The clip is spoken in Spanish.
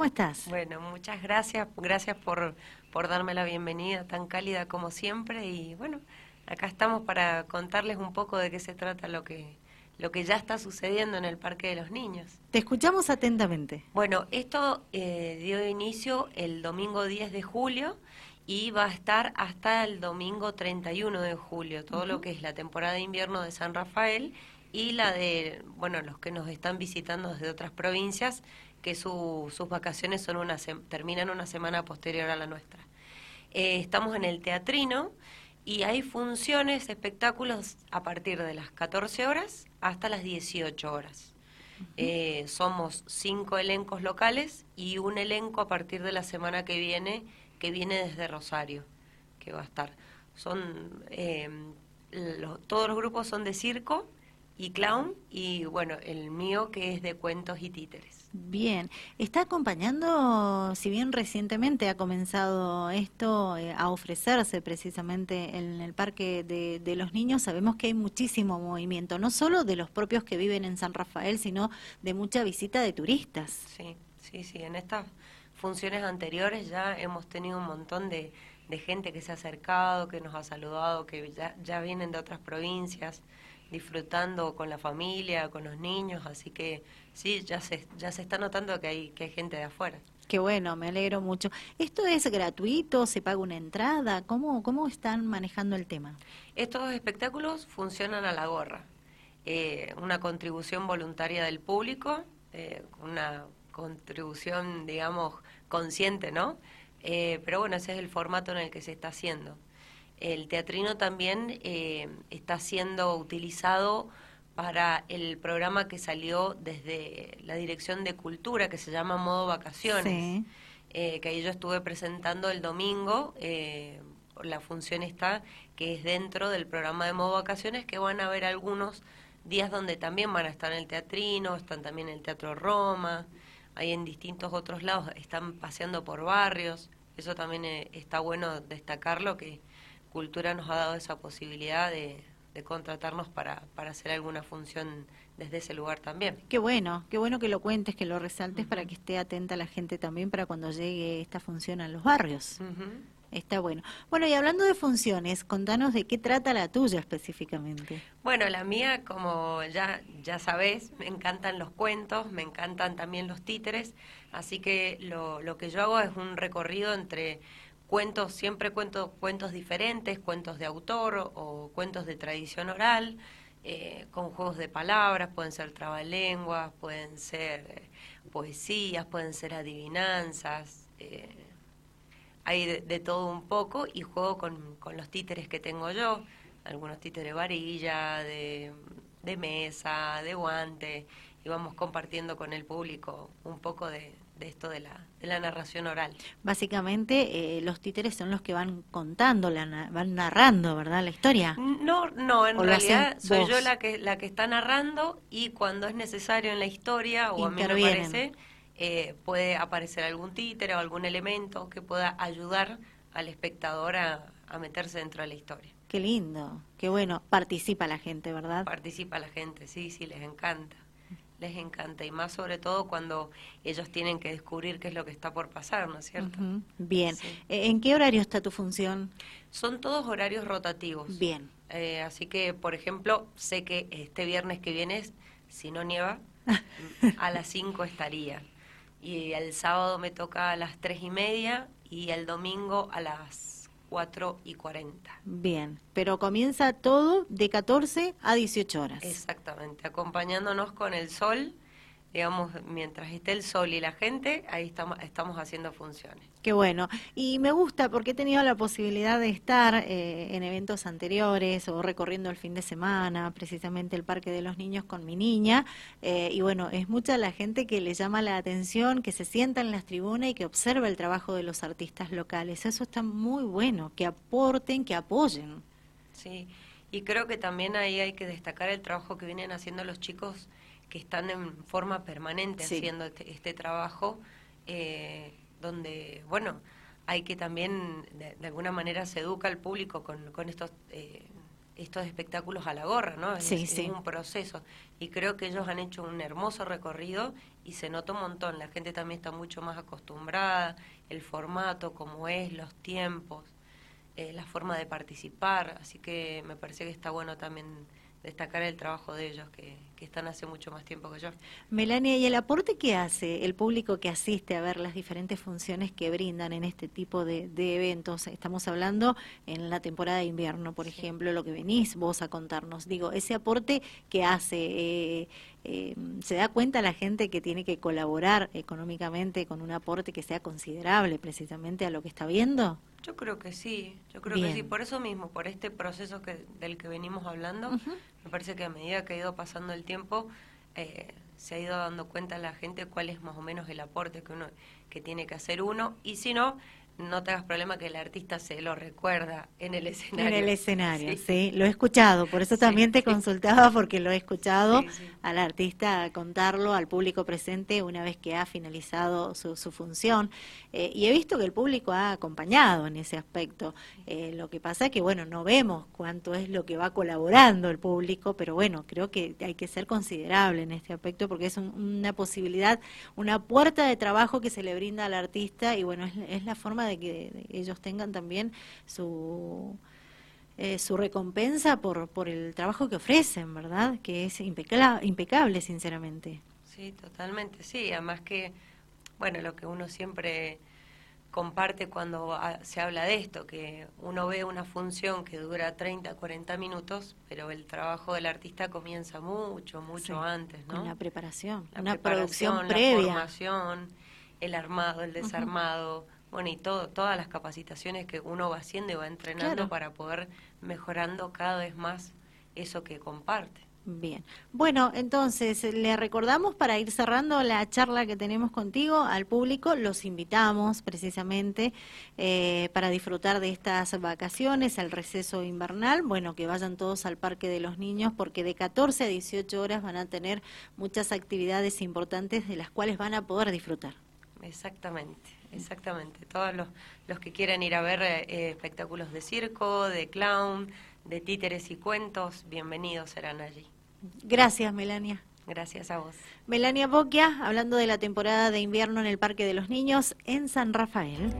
¿Cómo estás? Bueno, muchas gracias. Gracias por, por darme la bienvenida tan cálida como siempre. Y bueno, acá estamos para contarles un poco de qué se trata lo que, lo que ya está sucediendo en el Parque de los Niños. Te escuchamos atentamente. Bueno, esto eh, dio inicio el domingo 10 de julio y va a estar hasta el domingo 31 de julio, todo lo que es la temporada de invierno de San Rafael y la de, bueno, los que nos están visitando desde otras provincias, que sus vacaciones son una terminan una semana posterior a la nuestra. Eh, estamos en el teatrino y hay funciones, espectáculos a partir de las 14 horas hasta las 18 horas. Eh, somos cinco elencos locales y un elenco a partir de la semana que viene, que viene desde Rosario, que va a estar. Son eh, todos los grupos son de circo y clown y bueno, el mío que es de cuentos y títeres. Bien, está acompañando, si bien recientemente ha comenzado esto eh, a ofrecerse precisamente en el Parque de, los Niños, sabemos que hay muchísimo movimiento, no solo de los propios que viven en San Rafael, sino de mucha visita de turistas. Sí, sí, sí, en estas funciones anteriores ya hemos tenido un montón de, de gente que se ha acercado, que nos ha saludado, que ya, ya vienen de otras provincias disfrutando con la familia, con los niños, así que sí, ya se, ya se está notando que hay, que hay gente de afuera. Qué bueno, me alegro mucho. ¿Esto es gratuito? ¿Se paga una entrada? ¿Cómo, cómo están manejando el tema? Estos espectáculos funcionan a la gorra. Eh, una contribución voluntaria del público, eh, una contribución, digamos, consciente, ¿no? Eh, pero bueno, ese es el formato en el que se está haciendo. El teatrino también eh, está siendo utilizado para el programa que salió desde la Dirección de Cultura, que se llama Modo Vacaciones, eh, que ahí yo estuve presentando el domingo. Eh, la función está, que es dentro del programa de Modo Vacaciones, que van a haber algunos días donde también van a estar en el teatrino, están también en el Teatro Roma, hay en distintos otros lados, están paseando por barrios. Eso también está bueno destacarlo, que Cultura nos ha dado esa posibilidad de, contratarnos para, para hacer alguna función desde ese lugar también. Qué bueno, qué bueno que lo cuentes, que lo resaltes para que esté atenta la gente también para cuando llegue esta función a los barrios. Está bueno. Bueno, y hablando de funciones, contanos de qué trata la tuya específicamente. Bueno, la mía, como ya, ya sabés, me encantan los cuentos, me encantan también los títeres, así que lo, lo que yo hago es un recorrido entre cuentos, siempre cuento cuentos diferentes, cuentos de autor o cuentos de tradición oral, eh, con juegos de palabras, pueden ser trabalenguas, pueden ser eh, poesías, pueden ser adivinanzas, eh, hay de, todo un poco y juego con, con, los títeres que tengo yo, algunos títeres varilla, de, de mesa, de guante, y vamos compartiendo con el público un poco de, de esto de la, de la narración oral. Básicamente eh, los títeres son los que van contando, la, van narrando, ¿verdad? La historia. No, no, en realidad soy yo la que, la que está narrando y cuando es necesario en la historia o a mí me parece, eh, puede aparecer algún títere o algún elemento que pueda ayudar al espectador a, a meterse dentro de la historia. Qué lindo, qué bueno. Participa la gente, ¿verdad? Participa la gente, sí, sí, les encanta les encanta y más sobre todo cuando ellos tienen que descubrir qué es lo que está por pasar, ¿no es cierto? Bien. Eh, ¿En qué horario está tu función? Son todos horarios rotativos. Bien. Eh, así que, por ejemplo, sé que este viernes que viene, si no nieva, a las 5 estaría. Y el sábado me toca a las tres y media y el domingo a las 4 y 40. Bien, pero comienza todo de 14 a 18 horas. Exactamente, acompañándonos con el sol digamos, mientras esté el sol y la gente, ahí estamos, estamos haciendo funciones. Qué bueno. Y me gusta porque he tenido la posibilidad de estar eh, en eventos anteriores o recorriendo el fin de semana, precisamente el Parque de los Niños con mi niña. Eh, y bueno, es mucha la gente que le llama la atención, que se sienta en las tribunas y que observa el trabajo de los artistas locales. Eso está muy bueno, que aporten, que apoyen. Sí, y creo que también ahí hay que destacar el trabajo que vienen haciendo los chicos que están en forma permanente haciendo este, este trabajo, eh, donde, bueno, hay que también, de, alguna manera, se educa al público con, con estos, eh, estos espectáculos a la gorra, ¿no? Es, Sí, es sí. un proceso. Y creo que ellos han hecho un hermoso recorrido y se nota un montón. La gente también está mucho más acostumbrada, el formato, cómo es, los tiempos, eh, la forma de participar. Así que me parece que está bueno también destacar el trabajo de ellos, que, que están hace mucho más tiempo que yo. Melania, ¿y el aporte que hace el público que asiste a ver las diferentes funciones que brindan en este tipo de, de eventos? Estamos hablando en la temporada de invierno, por ejemplo, lo que venís vos a contarnos. Digo, ese aporte que hace, eh, eh, ¿se da cuenta la gente que tiene que colaborar económicamente con un aporte que sea considerable precisamente a lo que está viendo? Yo creo que sí, yo creo Bien. que sí. Por eso mismo, por este proceso que, del que venimos hablando, me parece que a medida que ha ido pasando el tiempo, eh, se ha ido dando cuenta la gente cuál es más o menos el aporte que uno que tiene que hacer uno. Y si no, no te hagas problema que el artista se lo recuerda en el escenario. En el escenario, sí. Sí. lo he escuchado, por eso Sí, también te consultaba porque lo he escuchado al artista contarlo al público presente una vez que ha finalizado su, su función Eh, y he visto que el público ha acompañado en ese aspecto. Eh, lo que pasa es que bueno no vemos cuánto es lo que va colaborando el público, pero bueno creo que hay que ser considerable en este aspecto porque es un- una posibilidad, una puerta de trabajo que se le brinda al artista y bueno es, es la forma de que de- ellos tengan también su eh, su recompensa por, por el trabajo que ofrecen, ¿verdad? Que es impecla- impecable, sinceramente. Sí, totalmente, sí. Además que, bueno, lo que uno siempre comparte cuando se habla de esto, que uno ve una función que dura 30, 40 minutos, pero el trabajo del artista comienza mucho, mucho Sí, antes, ¿no? Con la preparación, La una preparación, producción La previa. formación, el armado, el desarmado, bueno, y todo, todas las capacitaciones que uno va haciendo y va entrenando Claro. para poder mejorando cada vez más eso que comparte. Bien. Bueno, entonces le recordamos para ir cerrando la charla que tenemos contigo al público, los invitamos precisamente eh, para disfrutar de estas vacaciones, al receso invernal, bueno, que vayan todos al Parque de los Niños porque de 14 a 18 horas van a tener muchas actividades importantes de las cuales van a poder disfrutar. Exactamente, exactamente. Todos los, los que quieran ir a ver eh, espectáculos de circo, de clown, de títeres y cuentos, bienvenidos serán allí. Gracias, Melania. Gracias a vos. Melania Boquia, hablando de la temporada de invierno en el Parque de los Niños en San Rafael.